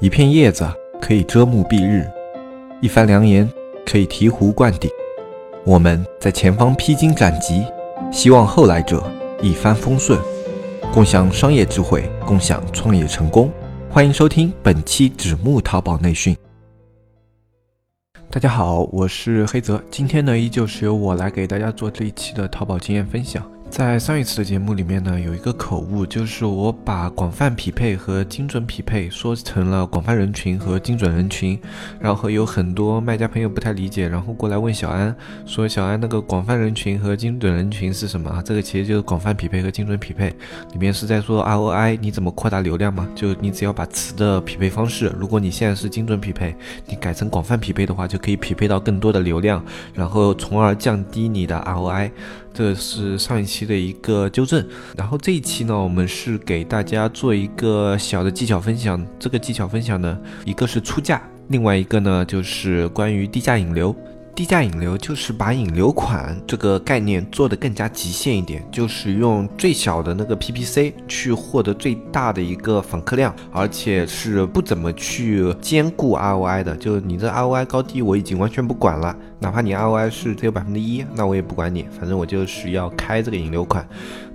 一片叶子可以遮目蔽日，一番良言可以醍醐灌顶。我们在前方披荆斩棘，希望后来者一帆风顺，共享商业智慧，共享创业成功。欢迎收听本期纸木淘宝内训。大家好，我是黑泽，今天呢依旧是由我来给大家做这一期的淘宝经验分享。在上一次的节目里面呢，有一个口误，就是我把广泛匹配和精准匹配说成了广泛人群和精准人群，然后有很多卖家朋友不太理解，然后过来问小安，说小安那个广泛人群和精准人群是什么啊？这个其实就是广泛匹配和精准匹配，里面是在说 ROI，你怎么扩大流量嘛？就你只要把词的匹配方式，如果你现在是精准匹配，你改成广泛匹配的话，就可以匹配到更多的流量，然后从而降低你的 ROI。这是上一期的一个纠正，然后这一期呢，我们是给大家做一个小的技巧分享。这个技巧分享呢，一个是出价，另外一个呢就是关于低价引流。低价引流就是把引流款这个概念做得更加极限一点，就是用最小的那个 PPC 去获得最大的一个访客量，而且是不怎么去兼顾 ROI 的。就你这 ROI 高低，我已经完全不管了。哪怕你 ROI 是只有百分之一，那我也不管你，反正我就是要开这个引流款。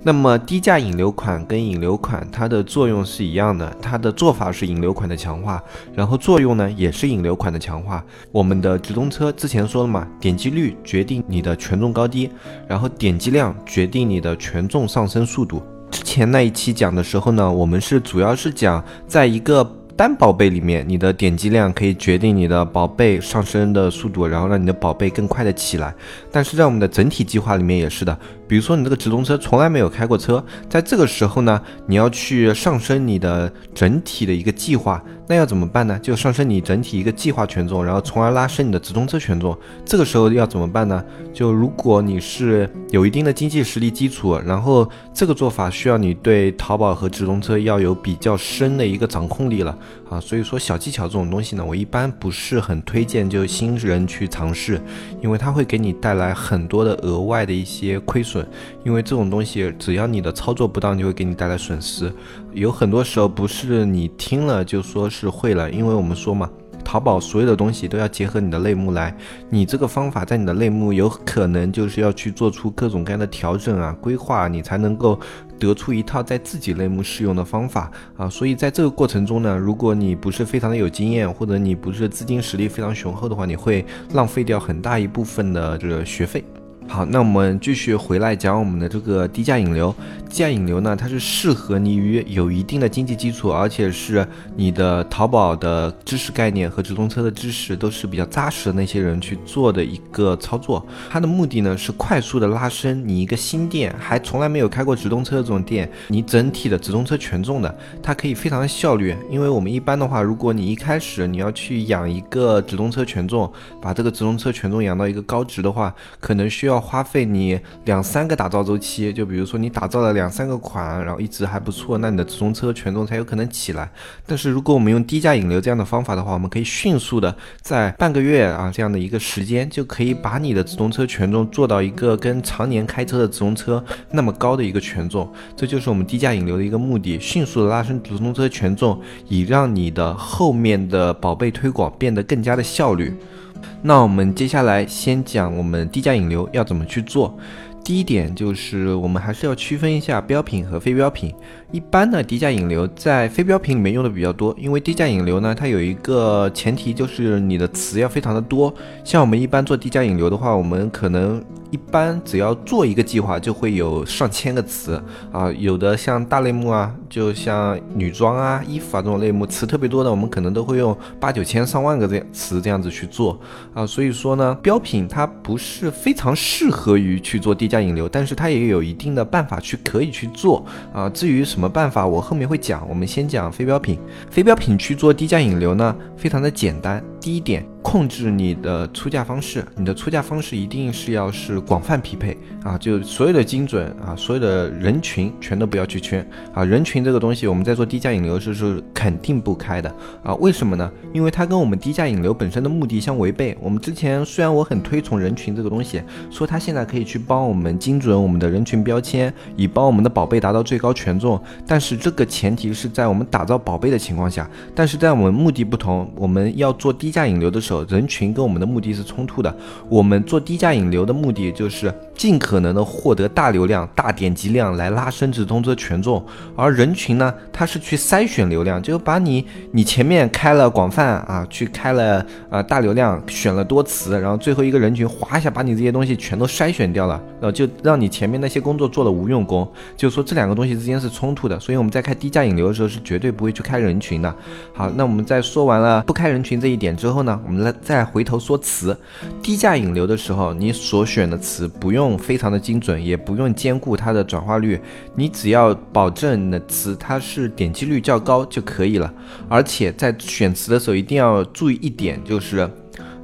那么低价引流款跟引流款它的作用是一样的，它的做法是引流款的强化，然后作用呢也是引流款的强化。我们的直通车之前说了嘛，点击率决定你的权重高低，然后点击量决定你的权重上升速度。之前那一期讲的时候呢，我们是主要是讲在一个。单宝贝里面，你的点击量可以决定你的宝贝上升的速度，然后让你的宝贝更快的起来。但是在我们的整体计划里面也是的，比如说你这个直通车从来没有开过车，在这个时候呢，你要去上升你的整体的一个计划。那要怎么办呢？就上升你整体一个计划权重，然后从而拉升你的直通车权重。这个时候要怎么办呢？就如果你是有一定的经济实力基础，然后这个做法需要你对淘宝和直通车要有比较深的一个掌控力了啊。所以说小技巧这种东西呢，我一般不是很推荐就新人去尝试，因为它会给你带来来很多的额外的一些亏损。因为这种东西只要你的操作不当，就会给你带来损失。有很多时候不是你听了就说是会了，因为我们说嘛，淘宝所有的东西都要结合你的类目来。你这个方法在你的类目有可能就是要去做出各种各样的调整啊、规划，你才能够得出一套在自己类目适用的方法啊。所以在这个过程中呢，如果你不是非常的有经验，或者你不是资金实力非常雄厚的话，你会浪费掉很大一部分的这个学费。好，那我们继续回来讲我们的这个低价引流。低价引流呢，它是适合你于有一定的经济基础，而且是你的淘宝的知识概念和直通车的知识都是比较扎实的那些人去做的一个操作。它的目的呢是快速的拉升你一个新店，还从来没有开过直通车的这种店，你整体的直通车权重的，它可以非常的效率。因为我们一般的话，如果你一开始你要去养一个直通车权重，把这个直通车权重养到一个高值的话，可能需要。要花费你两三个打造周期，就比如说你打造了两三个款，然后一直还不错，那你的直通车权重才有可能起来。但是如果我们用低价引流这样的方法的话，我们可以迅速的在半个月啊这样的一个时间，就可以把你的直通车权重做到一个跟常年开车的直通车那么高的一个权重。这就是我们低价引流的一个目的，迅速的拉升直通车权重，以让你的后面的宝贝推广变得更加的效率。那我们接下来先讲我们低价引流要怎么去做。第一点就是我们还是要区分一下标品和非标品。一般的低价引流在非标品里面用的比较多，因为低价引流呢，它有一个前提就是你的词要非常的多。像我们一般做低价引流的话，我们可能。一般只要做一个计划，就会有上千个词啊，有的像大类目啊，就像女装啊、衣服啊这种类目，词特别多的，我们可能都会用八九千、上万个这样词这样子去做啊。所以说呢，标品它不是非常适合于去做低价引流，但是它也有一定的办法去可以去做啊。至于什么办法，我后面会讲。我们先讲非标品，非标品去做低价引流呢，非常的简单。第一点。控制你的出价方式，你的出价方式一定是要是广泛匹配啊，就所有的精准啊，所有的人群全都不要去圈啊。人群这个东西，我们在做低价引流时是肯定不开的啊。为什么呢？因为它跟我们低价引流本身的目的相违背。我们之前虽然我很推崇人群这个东西，说它现在可以去帮我们精准我们的人群标签，以帮我们的宝贝达到最高权重，但是这个前提是在我们打造宝贝的情况下。但是在我们目的不同，我们要做低价引流的时候，人群跟我们的目的是冲突的。我们做低价引流的目的就是尽可能的获得大流量、大点击量来拉升直通车权重，而人群呢，它是去筛选流量，就把你你前面开了广泛啊，去开了啊大流量，选了多词，然后最后一个人群哗一下把你这些东西全都筛选掉了，然后就让你前面那些工作做了无用功。就是说这两个东西之间是冲突的，所以我们在开低价引流的时候是绝对不会去开人群的。好，那我们在说完了不开人群这一点之后呢，我们来再回头说词。低价引流的时候，你所选的词不用用非常的精准，也不用兼顾它的转化率，你只要保证你的词它是点击率较高就可以了。而且在选词的时候一定要注意一点，就是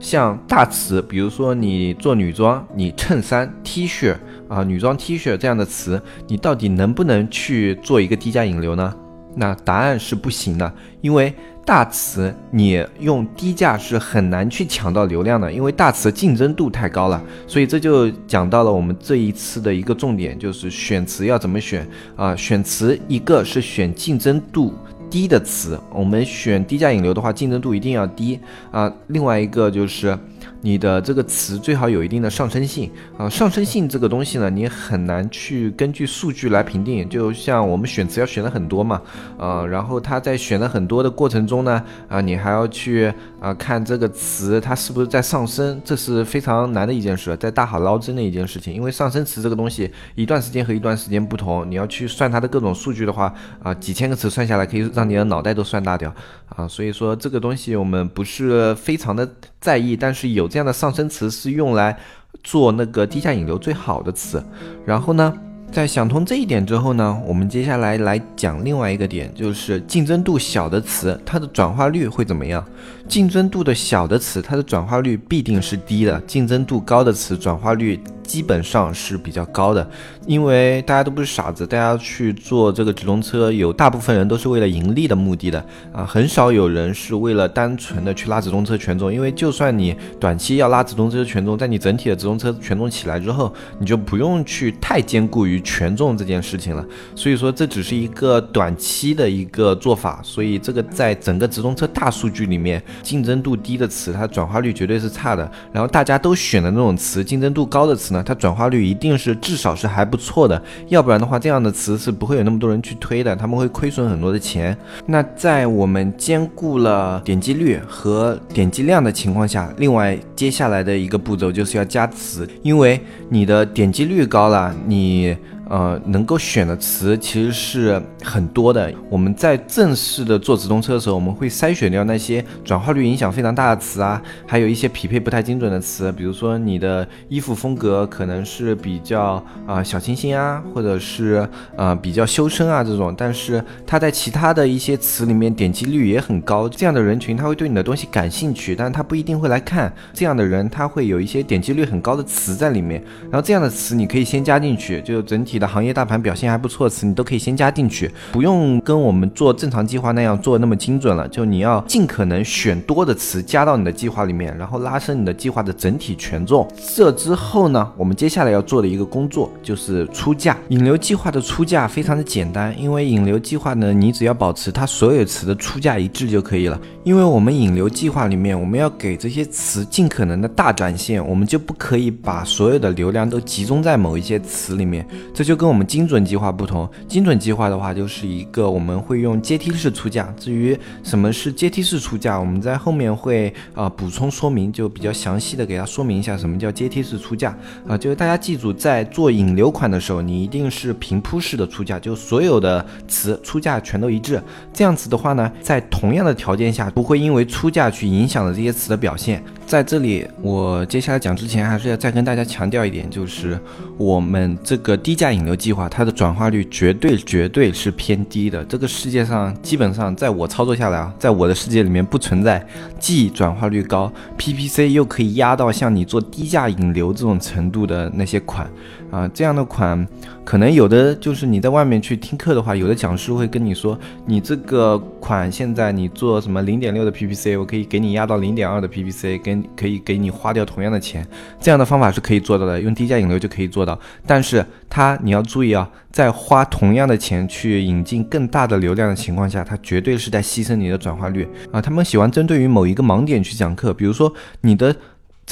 像大词，比如说你做女装，你衬衫、T 恤啊，女装 T 恤这样的词，你到底能不能去做一个低价引流呢？那答案是不行的，因为大词你用低价是很难去抢到流量的，因为大词竞争度太高了。所以这就讲到了我们这一次的一个重点，就是选词要怎么选啊？选词一个是选竞争度低的词，我们选低价引流的话，竞争度一定要低啊。另外一个就是。你的这个词最好有一定的上升性啊，上升性这个东西呢，你很难去根据数据来评定。就像我们选词要选的很多嘛，呃，然后他在选的很多的过程中呢，啊，你还要去啊看这个词它是不是在上升，这是非常难的一件事，在大海捞针的一件事情。因为上升词这个东西，一段时间和一段时间不同，你要去算它的各种数据的话，啊，几千个词算下来，可以让你的脑袋都算大掉啊。所以说这个东西我们不是非常的在意，但是有。这样的上升词是用来做那个低价引流最好的词，然后呢，在想通这一点之后呢，我们接下来来讲另外一个点，就是竞争度小的词，它的转化率会怎么样？竞争度的小的词，它的转化率必定是低的；竞争度高的词，转化率。基本上是比较高的，因为大家都不是傻子，大家去做这个直通车，有大部分人都是为了盈利的目的的啊，很少有人是为了单纯的去拉直通车权重，因为就算你短期要拉直通车权重，在你整体的直通车权重起来之后，你就不用去太兼顾于权重这件事情了。所以说这只是一个短期的一个做法，所以这个在整个直通车大数据里面，竞争度低的词，它转化率绝对是差的。然后大家都选的那种词，竞争度高的词呢？它转化率一定是至少是还不错的，要不然的话，这样的词是不会有那么多人去推的，他们会亏损很多的钱。那在我们兼顾了点击率和点击量的情况下，另外接下来的一个步骤就是要加词，因为你的点击率高了，你。呃，能够选的词其实是很多的。我们在正式的做直通车的时候，我们会筛选掉那些转化率影响非常大的词啊，还有一些匹配不太精准的词。比如说你的衣服风格可能是比较啊小清新啊，或者是呃比较修身啊这种，但是它在其他的一些词里面点击率也很高。这样的人群他会对你的东西感兴趣，但是他不一定会来看。这样的人他会有一些点击率很高的词在里面，然后这样的词你可以先加进去，就整体。行业大盘表现还不错的词，你都可以先加进去，不用跟我们做正常计划那样做那么精准了。就你要尽可能选多的词加到你的计划里面，然后拉升你的计划的整体权重。这之后呢，我们接下来要做的一个工作就是出价。引流计划的出价非常的简单，因为引流计划呢，你只要保持它所有词的出价一致就可以了。因为我们引流计划里面，我们要给这些词尽可能的大展现，我们就不可以把所有的流量都集中在某一些词里面，这就。就跟我们精准计划不同，精准计划的话就是一个我们会用阶梯式出价。至于什么是阶梯式出价，我们在后面会啊补充说明，就比较详细的给大家说明一下什么叫阶梯式出价啊。就是大家记住，在做引流款的时候，你一定是平铺式的出价，就所有的词出价全都一致。这样子的话呢，在同样的条件下，不会因为出价去影响了这些词的表现。在这里，我接下来讲之前，还是要再跟大家强调一点，就是我们这个低价引流计划，它的转化率绝对绝对是偏低的。这个世界上基本上，在我操作下来啊，在我的世界里面不存在既转化率高，PPC 又可以压到像你做低价引流这种程度的那些款。啊，这样的款，可能有的就是你在外面去听课的话，有的讲师会跟你说，你这个款现在你做什么零点六的 PPC，我可以给你压到零点二的 PPC，跟可以给你花掉同样的钱，这样的方法是可以做到的，用低价引流就可以做到。但是它你要注意啊，在花同样的钱去引进更大的流量的情况下，它绝对是在牺牲你的转化率啊。他们喜欢针对于某一个盲点去讲课，比如说你的。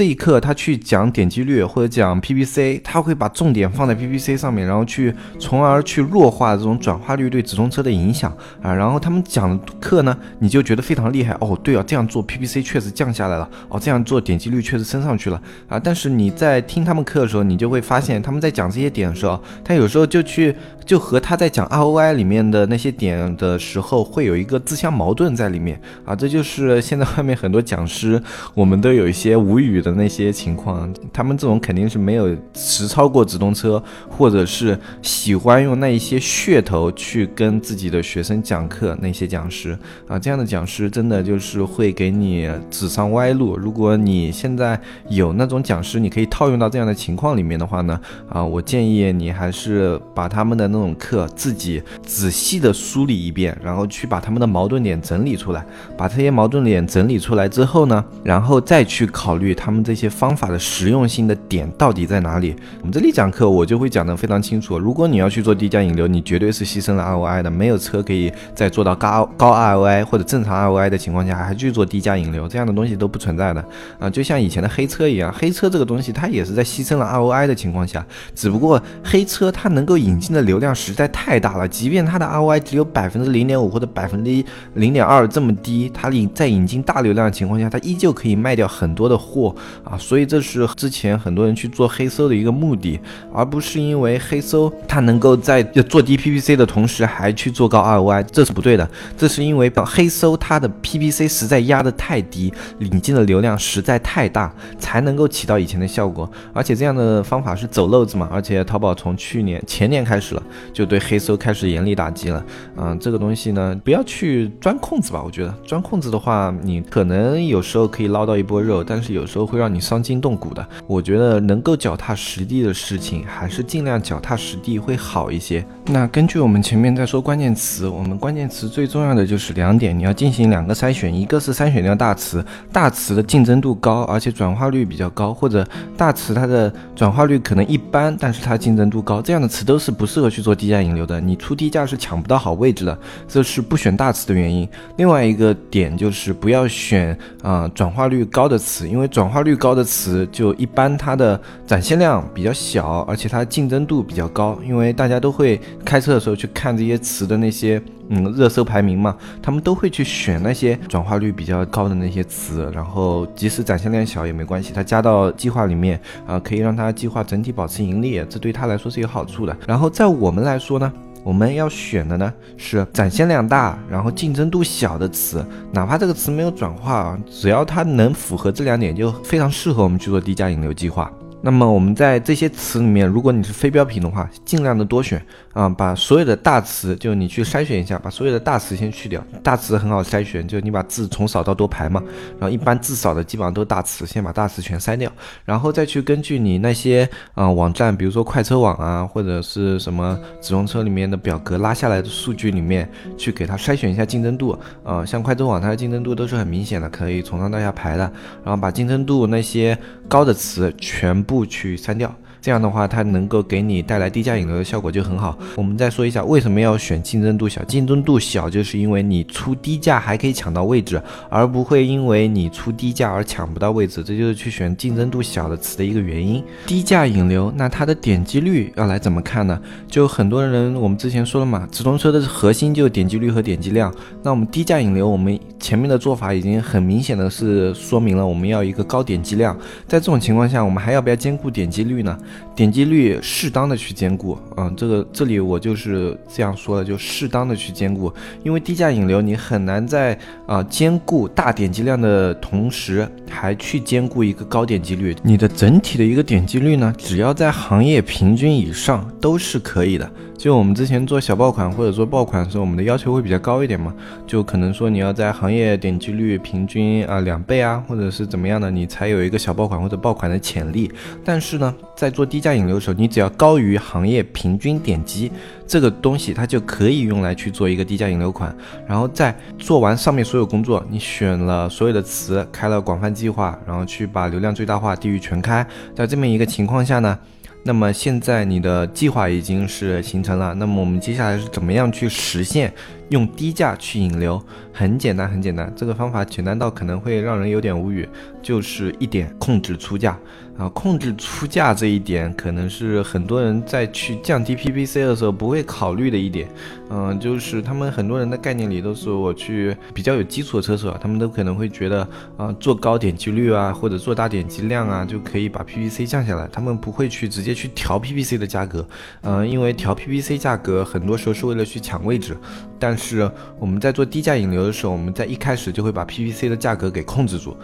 这一课他去讲点击率或者讲 PPC，他会把重点放在 PPC 上面，然后去从而去弱化这种转化率对直通车的影响啊。然后他们讲的课呢，你就觉得非常厉害哦。对啊，这样做 PPC 确实降下来了哦，这样做点击率确实升上去了啊。但是你在听他们课的时候，你就会发现他们在讲这些点的时候，他有时候就去就和他在讲 ROI 里面的那些点的时候，会有一个自相矛盾在里面啊。这就是现在外面很多讲师，我们都有一些无语的。那些情况，他们这种肯定是没有实操过直通车，或者是喜欢用那一些噱头去跟自己的学生讲课。那些讲师啊，这样的讲师真的就是会给你指上歪路。如果你现在有那种讲师，你可以套用到这样的情况里面的话呢，啊，我建议你还是把他们的那种课自己仔细的梳理一遍，然后去把他们的矛盾点整理出来。把这些矛盾点整理出来之后呢，然后再去考虑他。他们这些方法的实用性的点到底在哪里？我们这里讲课，我就会讲得非常清楚。如果你要去做低价引流，你绝对是牺牲了 ROI 的。没有车可以在做到高高 ROI 或者正常 ROI 的情况下，还去做低价引流，这样的东西都不存在的啊！就像以前的黑车一样，黑车这个东西它也是在牺牲了 ROI 的情况下，只不过黑车它能够引进的流量实在太大了，即便它的 ROI 只有百分之零点五或者百分之零点二这么低，它引在引进大流量的情况下，它依旧可以卖掉很多的货。啊，所以这是之前很多人去做黑搜的一个目的，而不是因为黑搜它能够在做低 PPC 的同时还去做高 ROI，这是不对的。这是因为黑搜它的 PPC 实在压得太低，引进的流量实在太大，才能够起到以前的效果。而且这样的方法是走漏子嘛？而且淘宝从去年前年开始了，就对黑搜开始严厉打击了。嗯，这个东西呢，不要去钻空子吧。我觉得钻空子的话，你可能有时候可以捞到一波肉，但是有时候会让你伤筋动骨的。我觉得能够脚踏实地的事情，还是尽量脚踏实地会好一些。那根据我们前面在说关键词，我们关键词最重要的就是两点，你要进行两个筛选，一个是筛选掉大词，大词的竞争度高，而且转化率比较高，或者大词它的转化率可能一般，但是它竞争度高，这样的词都是不适合去做低价引流的。你出低价是抢不到好位置的，这是不选大词的原因。另外一个点就是不要选啊转化率高的词，因为转化化率高的词就一般，它的展现量比较小，而且它竞争度比较高，因为大家都会开车的时候去看这些词的那些嗯热搜排名嘛，他们都会去选那些转化率比较高的那些词，然后即使展现量小也没关系，它加到计划里面啊，可以让它计划整体保持盈利，这对他来说是有好处的。然后在我们来说呢？我们要选的呢是展现量大，然后竞争度小的词，哪怕这个词没有转化啊，只要它能符合这两点，就非常适合我们去做低价引流计划。那么我们在这些词里面，如果你是非标品的话，尽量的多选啊，把所有的大词，就你去筛选一下，把所有的大词先去掉。大词很好筛选，就你把字从少到多排嘛。然后一般字少的基本上都大词，先把大词全筛掉，然后再去根据你那些啊网站，比如说快车网啊，或者是什么直通车里面的表格拉下来的数据里面去给它筛选一下竞争度。呃，像快车网它的竞争度都是很明显的，可以从上到下排的。然后把竞争度那些高的词全。不去删掉。这样的话，它能够给你带来低价引流的效果就很好。我们再说一下为什么要选竞争度小？竞争度小就是因为你出低价还可以抢到位置，而不会因为你出低价而抢不到位置。这就是去选竞争度小的词的一个原因。低价引流，那它的点击率要来怎么看呢？就很多人，我们之前说了嘛，直通车的核心就是点击率和点击量。那我们低价引流，我们前面的做法已经很明显的是说明了我们要一个高点击量。在这种情况下，我们还要不要兼顾点击率呢？点击率适当的去兼顾，嗯，这个这里我就是这样说的，就适当的去兼顾，因为低价引流你很难在啊兼顾大点击量的同时，还去兼顾一个高点击率，你的整体的一个点击率呢，只要在行业平均以上都是可以的。就我们之前做小爆款或者做爆款的时候，我们的要求会比较高一点嘛，就可能说你要在行业点击率平均啊两倍啊，或者是怎么样的，你才有一个小爆款或者爆款的潜力。但是呢，在做做低价引流的时候，你只要高于行业平均点击，这个东西它就可以用来去做一个低价引流款。然后在做完上面所有工作，你选了所有的词，开了广泛计划，然后去把流量最大化，地域全开，在这么一个情况下呢？那么现在你的计划已经是形成了，那么我们接下来是怎么样去实现用低价去引流？很简单，很简单，这个方法简单到可能会让人有点无语，就是一点控制出价。啊，控制出价这一点，可能是很多人在去降低 PPC 的时候不会考虑的一点。嗯，就是他们很多人的概念里都是我去比较有基础的车手，他们都可能会觉得啊，做高点击率啊，或者做大点击量啊，就可以把 PPC 降下来。他们不会去直接去调 PPC 的价格。嗯，因为调 PPC 价格很多时候是为了去抢位置。但是我们在做低价引流的时候，我们在一开始就会把 PPC 的价格给控制住，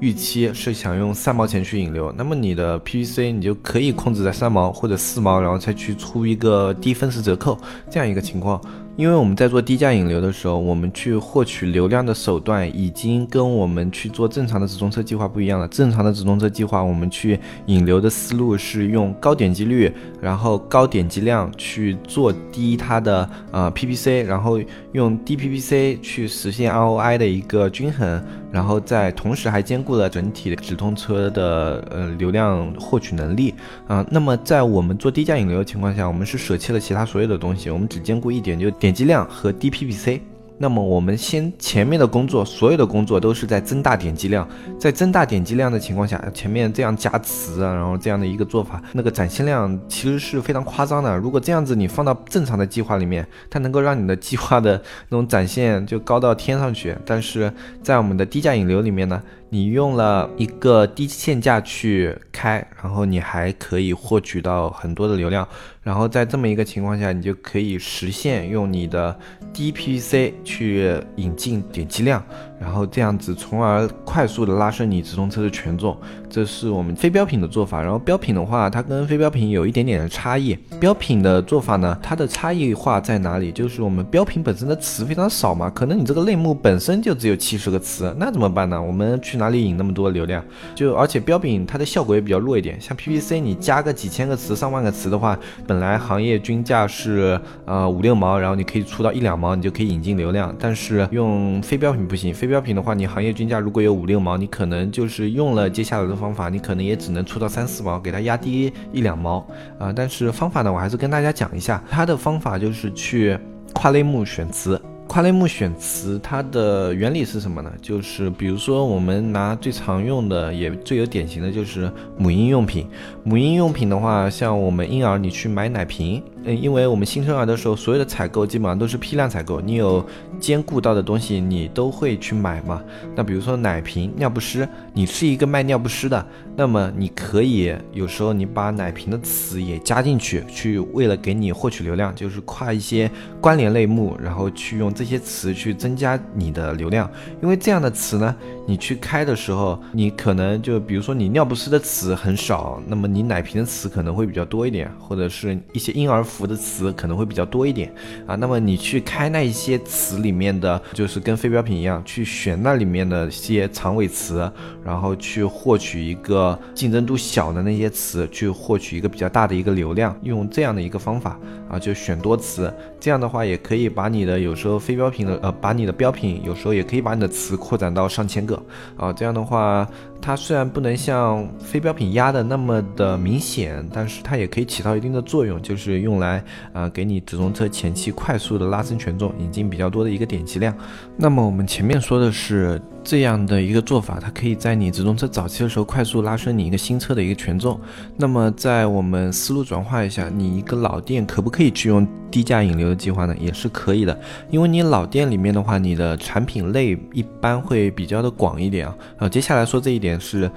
预期是想用三毛钱去引流，那么你的 PPC 你就可以控制在三毛或者四毛，然后再去出一个低分时折扣这样一个情况。因为我们在做低价引流的时候，我们去获取流量的手段已经跟我们去做正常的直通车计划不一样了。正常的直通车计划，我们去引流的思路是用高点击率，然后高点击量去做低它的呃 PPC，然后用低 PPC 去实现 ROI 的一个均衡，然后在同时还兼顾了整体直通车的呃流量获取能力啊。那么在我们做低价引流的情况下，我们是舍弃了其他所有的东西，我们只兼顾一点就。点击量和低 PPC，那么我们先前面的工作，所有的工作都是在增大点击量，在增大点击量的情况下，前面这样加词啊，然后这样的一个做法，那个展现量其实是非常夸张的。如果这样子你放到正常的计划里面，它能够让你的计划的那种展现就高到天上去。但是在我们的低价引流里面呢？你用了一个低限价去开，然后你还可以获取到很多的流量，然后在这么一个情况下，你就可以实现用你的 DPC 去引进点击量。然后这样子，从而快速的拉升你直通车的权重，这是我们非标品的做法。然后标品的话，它跟非标品有一点点的差异。标品的做法呢，它的差异化在哪里？就是我们标品本身的词非常少嘛，可能你这个类目本身就只有七十个词，那怎么办呢？我们去哪里引那么多流量？就而且标品它的效果也比较弱一点，像 PPC 你加个几千个词、上万个词的话，本来行业均价是呃五六毛，然后你可以出到一两毛，你就可以引进流量。但是用非标品不行，非标标品的话，你行业均价如果有五六毛，你可能就是用了接下来的方法，你可能也只能出到三四毛，给它压低一两毛啊。但是方法呢，我还是跟大家讲一下，它的方法就是去跨类目选词。跨类目选词，它的原理是什么呢？就是比如说，我们拿最常用的，也最有典型的就是母婴用品。母婴用品的话，像我们婴儿，你去买奶瓶。嗯，因为我们新生儿的时候，所有的采购基本上都是批量采购，你有兼顾到的东西，你都会去买嘛。那比如说奶瓶、尿不湿，你是一个卖尿不湿的，那么你可以有时候你把奶瓶的词也加进去，去为了给你获取流量，就是跨一些关联类目，然后去用这些词去增加你的流量。因为这样的词呢，你去开的时候，你可能就比如说你尿不湿的词很少，那么你奶瓶的词可能会比较多一点，或者是一些婴儿。服的词可能会比较多一点啊，那么你去开那一些词里面的，就是跟非标品一样，去选那里面的一些长尾词，然后去获取一个竞争度小的那些词，去获取一个比较大的一个流量，用这样的一个方法啊，就选多词，这样的话也可以把你的有时候非标品的呃，把你的标品有时候也可以把你的词扩展到上千个啊，这样的话。它虽然不能像非标品压的那么的明显，但是它也可以起到一定的作用，就是用来啊给你直通车前期快速的拉升权重，引进比较多的一个点击量。那么我们前面说的是。这样的一个做法，它可以在你直通车早期的时候快速拉升你一个新车的一个权重。那么，在我们思路转化一下，你一个老店可不可以去用低价引流的计划呢？也是可以的，因为你老店里面的话，你的产品类一般会比较的广一点啊。呃，接下来说这一点是。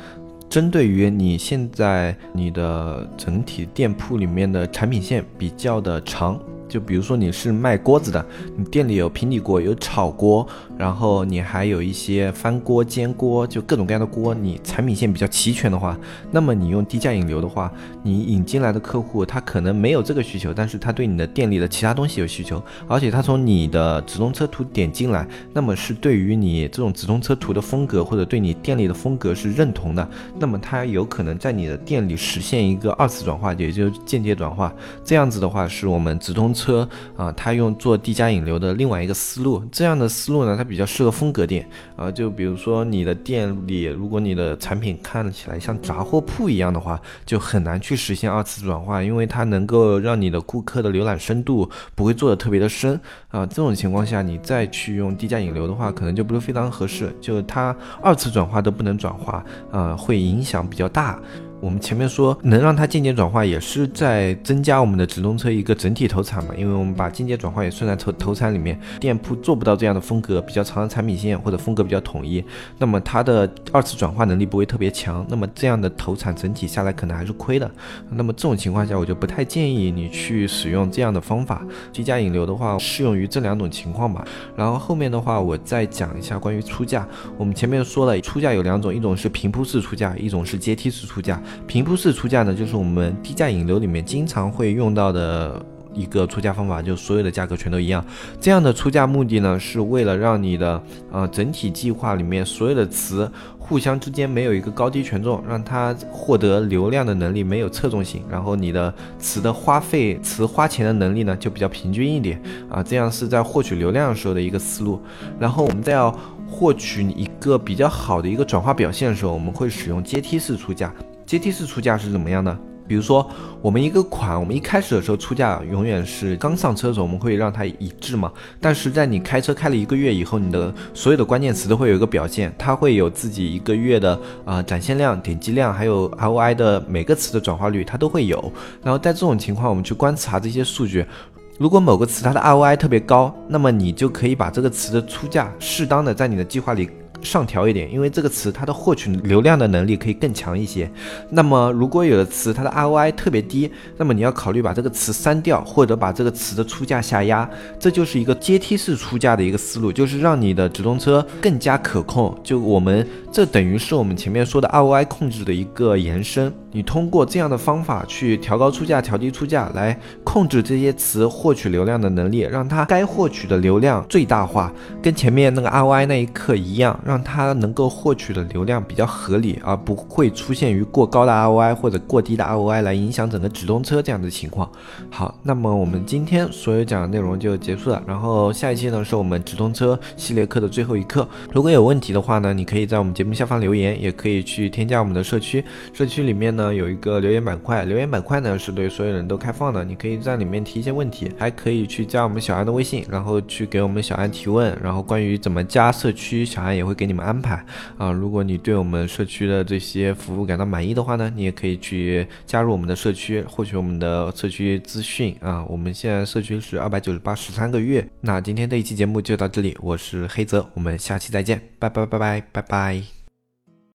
针对于你现在你的整体店铺里面的产品线比较的长。就比如说你是卖锅子的，你店里有平底锅、有炒锅，然后你还有一些翻锅、煎锅，就各种各样的锅，你产品线比较齐全的话，那么你用低价引流的话，你引进来的客户他可能没有这个需求，但是他对你的店里的其他东西有需求，而且他从你的直通车图点进来，那么是对于你这种直通车图的风格或者对你店里的风格是认同的，那么他有可能在你的店里实现一个二次转化，也就是间接转化，这样子的话是我们直通。车啊，他用做低价引流的另外一个思路，这样的思路呢，它比较适合风格店。啊。就比如说你的店里，如果你的产品看起来像杂货铺一样的话，就很难去实现二次转化，因为它能够让你的顾客的浏览深度不会做的特别的深啊。这种情况下，你再去用低价引流的话，可能就不是非常合适，就它二次转化都不能转化啊，会影响比较大。我们前面说能让它间接转化，也是在增加我们的直通车一个整体投产嘛，因为我们把间接转化也算在投投产里面。店铺做不到这样的风格比较长的产品线，或者风格比较统一，那么它的二次转化能力不会特别强，那么这样的投产整体下来可能还是亏的。那么这种情况下，我就不太建议你去使用这样的方法。低价引流的话，适用于这两种情况吧。然后后面的话，我再讲一下关于出价。我们前面说了，出价有两种，一种是平铺式出价，一种是阶梯式出价。平铺式出价呢，就是我们低价引流里面经常会用到的一个出价方法，就所有的价格全都一样。这样的出价目的呢，是为了让你的呃整体计划里面所有的词互相之间没有一个高低权重，让它获得流量的能力没有侧重性，然后你的词的花费、词花钱的能力呢就比较平均一点啊。这样是在获取流量的时候的一个思路。然后我们再要获取一个比较好的一个转化表现的时候，我们会使用阶梯式出价。阶梯式出价是怎么样的？比如说，我们一个款，我们一开始的时候出价永远是刚上车的时候，我们会让它一致嘛。但是在你开车开了一个月以后，你的所有的关键词都会有一个表现，它会有自己一个月的啊展现量、点击量，还有 ROI 的每个词的转化率，它都会有。然后在这种情况，我们去观察这些数据，如果某个词它的 ROI 特别高，那么你就可以把这个词的出价适当的在你的计划里。上调一点，因为这个词它的获取流量的能力可以更强一些。那么如果有的词它的 ROI 特别低，那么你要考虑把这个词删掉，或者把这个词的出价下压。这就是一个阶梯式出价的一个思路，就是让你的直通车更加可控。就我们这等于是我们前面说的 ROI 控制的一个延伸。你通过这样的方法去调高出价、调低出价，来控制这些词获取流量的能力，让它该获取的流量最大化，跟前面那个 ROI 那一刻一样，让它能够获取的流量比较合理，而不会出现于过高的 ROI 或者过低的 ROI 来影响整个直通车这样的情况。好，那么我们今天所有讲的内容就结束了，然后下一期呢是我们直通车系列课的最后一课。如果有问题的话呢，你可以在我们节目下方留言，也可以去添加我们的社区，社区里面呢。有一个留言板块，留言板块呢是对所有人都开放的，你可以在里面提一些问题，还可以去加我们小安的微信，然后去给我们小安提问，然后关于怎么加社区，小安也会给你们安排啊。如果你对我们社区的这些服务感到满意的话呢，你也可以去加入我们的社区，获取我们的社区资讯啊。我们现在社区是二百九十八十三个月。那今天这一期节目就到这里，我是黑泽，我们下期再见，拜拜拜拜拜拜。